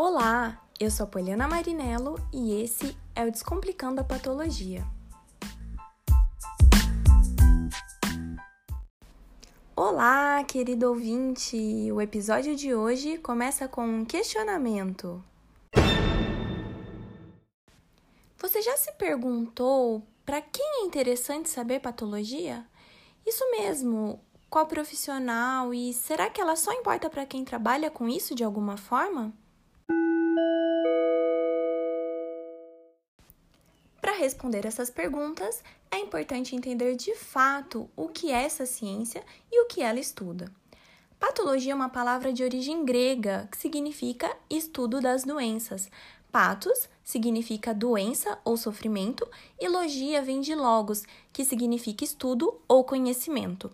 Olá, eu sou a Poliana Marinello e esse é o Descomplicando a Patologia. Olá, querido ouvinte! O episódio de hoje começa com um questionamento. Você já se perguntou para quem é interessante saber patologia? Isso mesmo, qual profissional e será que ela só importa para quem trabalha com isso de alguma forma? Responder essas perguntas, é importante entender de fato o que é essa ciência e o que ela estuda. Patologia é uma palavra de origem grega que significa estudo das doenças. Patos significa doença ou sofrimento, e logia vem de logos, que significa estudo ou conhecimento.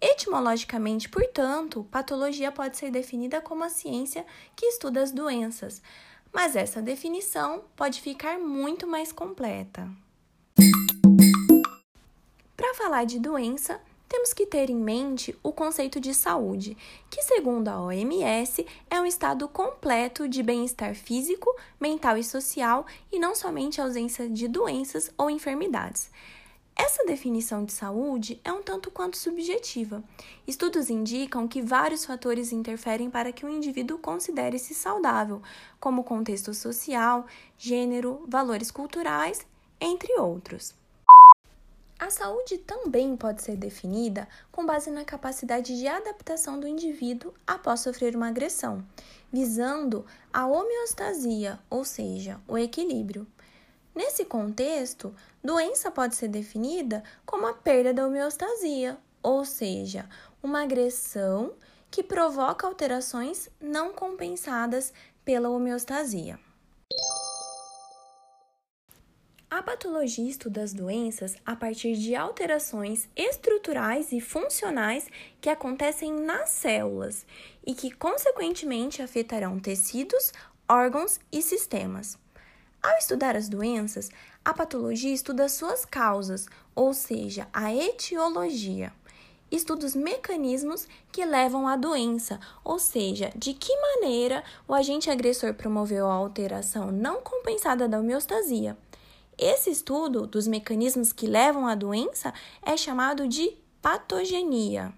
Etimologicamente, portanto, patologia pode ser definida como a ciência que estuda as doenças, mas essa definição pode ficar muito mais completa. Para falar de doença, temos que ter em mente o conceito de saúde, que, segundo a OMS, é um estado completo de bem-estar físico, mental e social e não somente ausência de doenças ou enfermidades. Essa definição de saúde é um tanto quanto subjetiva. Estudos indicam que vários fatores interferem para que o indivíduo considere-se saudável, como contexto social, gênero, valores culturais, entre outros. A saúde também pode ser definida com base na capacidade de adaptação do indivíduo após sofrer uma agressão, visando a homeostasia, ou seja, o equilíbrio. Nesse contexto, doença pode ser definida como a perda da homeostasia, ou seja, uma agressão que provoca alterações não compensadas pela homeostasia. A patologia estuda as doenças a partir de alterações estruturais e funcionais que acontecem nas células e que, consequentemente, afetarão tecidos, órgãos e sistemas. Ao estudar as doenças, a patologia estuda suas causas, ou seja, a etiologia. Estuda os mecanismos que levam à doença, ou seja, de que maneira o agente agressor promoveu a alteração não compensada da homeostasia. Esse estudo dos mecanismos que levam à doença é chamado de patogenia.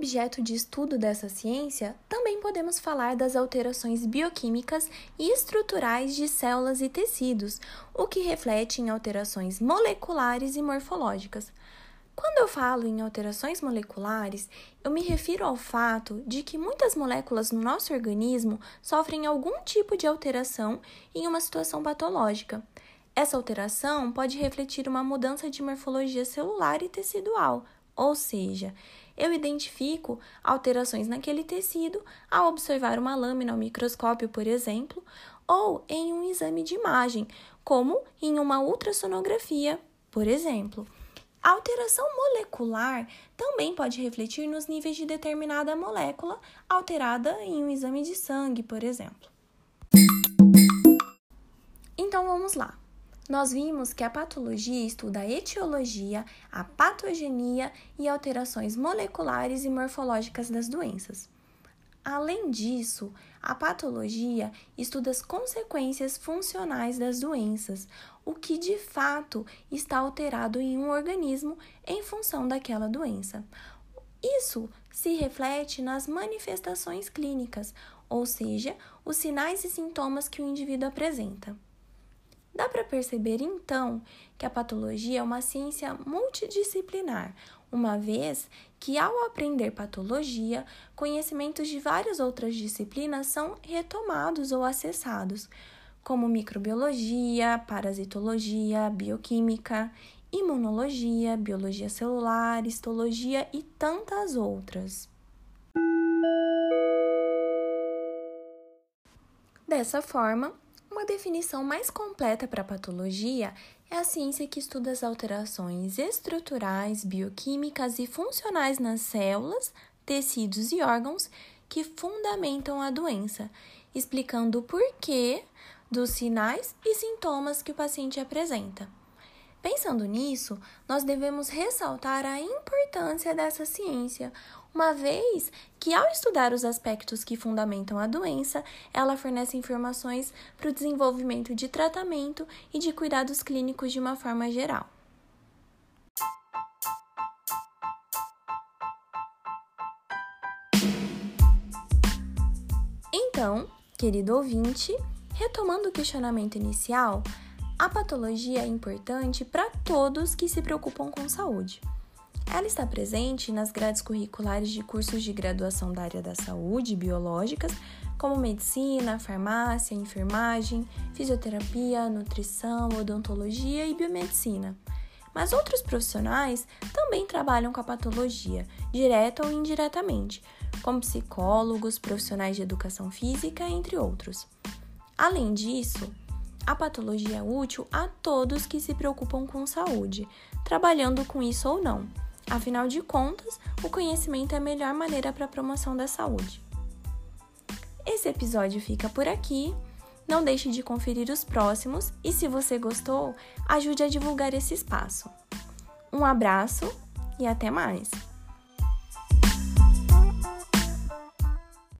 Objeto de estudo dessa ciência, também podemos falar das alterações bioquímicas e estruturais de células e tecidos, o que reflete em alterações moleculares e morfológicas. Quando eu falo em alterações moleculares, eu me refiro ao fato de que muitas moléculas no nosso organismo sofrem algum tipo de alteração em uma situação patológica. Essa alteração pode refletir uma mudança de morfologia celular e tecidual, ou seja, eu identifico alterações naquele tecido ao observar uma lâmina ao microscópio, por exemplo, ou em um exame de imagem, como em uma ultrassonografia, por exemplo. A alteração molecular também pode refletir nos níveis de determinada molécula alterada em um exame de sangue, por exemplo. Então vamos lá nós vimos que a patologia estuda a etiologia, a patogenia e alterações moleculares e morfológicas das doenças. Além disso, a patologia estuda as consequências funcionais das doenças, o que de fato está alterado em um organismo em função daquela doença. Isso se reflete nas manifestações clínicas, ou seja, os sinais e sintomas que o indivíduo apresenta. Dá para perceber então que a patologia é uma ciência multidisciplinar, uma vez que, ao aprender patologia, conhecimentos de várias outras disciplinas são retomados ou acessados, como microbiologia, parasitologia, bioquímica, imunologia, biologia celular, histologia e tantas outras. Dessa forma, uma definição mais completa para a patologia é a ciência que estuda as alterações estruturais, bioquímicas e funcionais nas células, tecidos e órgãos que fundamentam a doença, explicando o porquê dos sinais e sintomas que o paciente apresenta. Pensando nisso, nós devemos ressaltar a importância dessa ciência, uma vez que, ao estudar os aspectos que fundamentam a doença, ela fornece informações para o desenvolvimento de tratamento e de cuidados clínicos de uma forma geral. Então, querido ouvinte, retomando o questionamento inicial, a patologia é importante para todos que se preocupam com saúde. Ela está presente nas grades curriculares de cursos de graduação da área da saúde biológicas, como medicina, farmácia, enfermagem, fisioterapia, nutrição, odontologia e biomedicina. Mas outros profissionais também trabalham com a patologia, direta ou indiretamente, como psicólogos, profissionais de educação física, entre outros. Além disso, a patologia é útil a todos que se preocupam com saúde, trabalhando com isso ou não. Afinal de contas, o conhecimento é a melhor maneira para a promoção da saúde. Esse episódio fica por aqui. Não deixe de conferir os próximos e, se você gostou, ajude a divulgar esse espaço. Um abraço e até mais!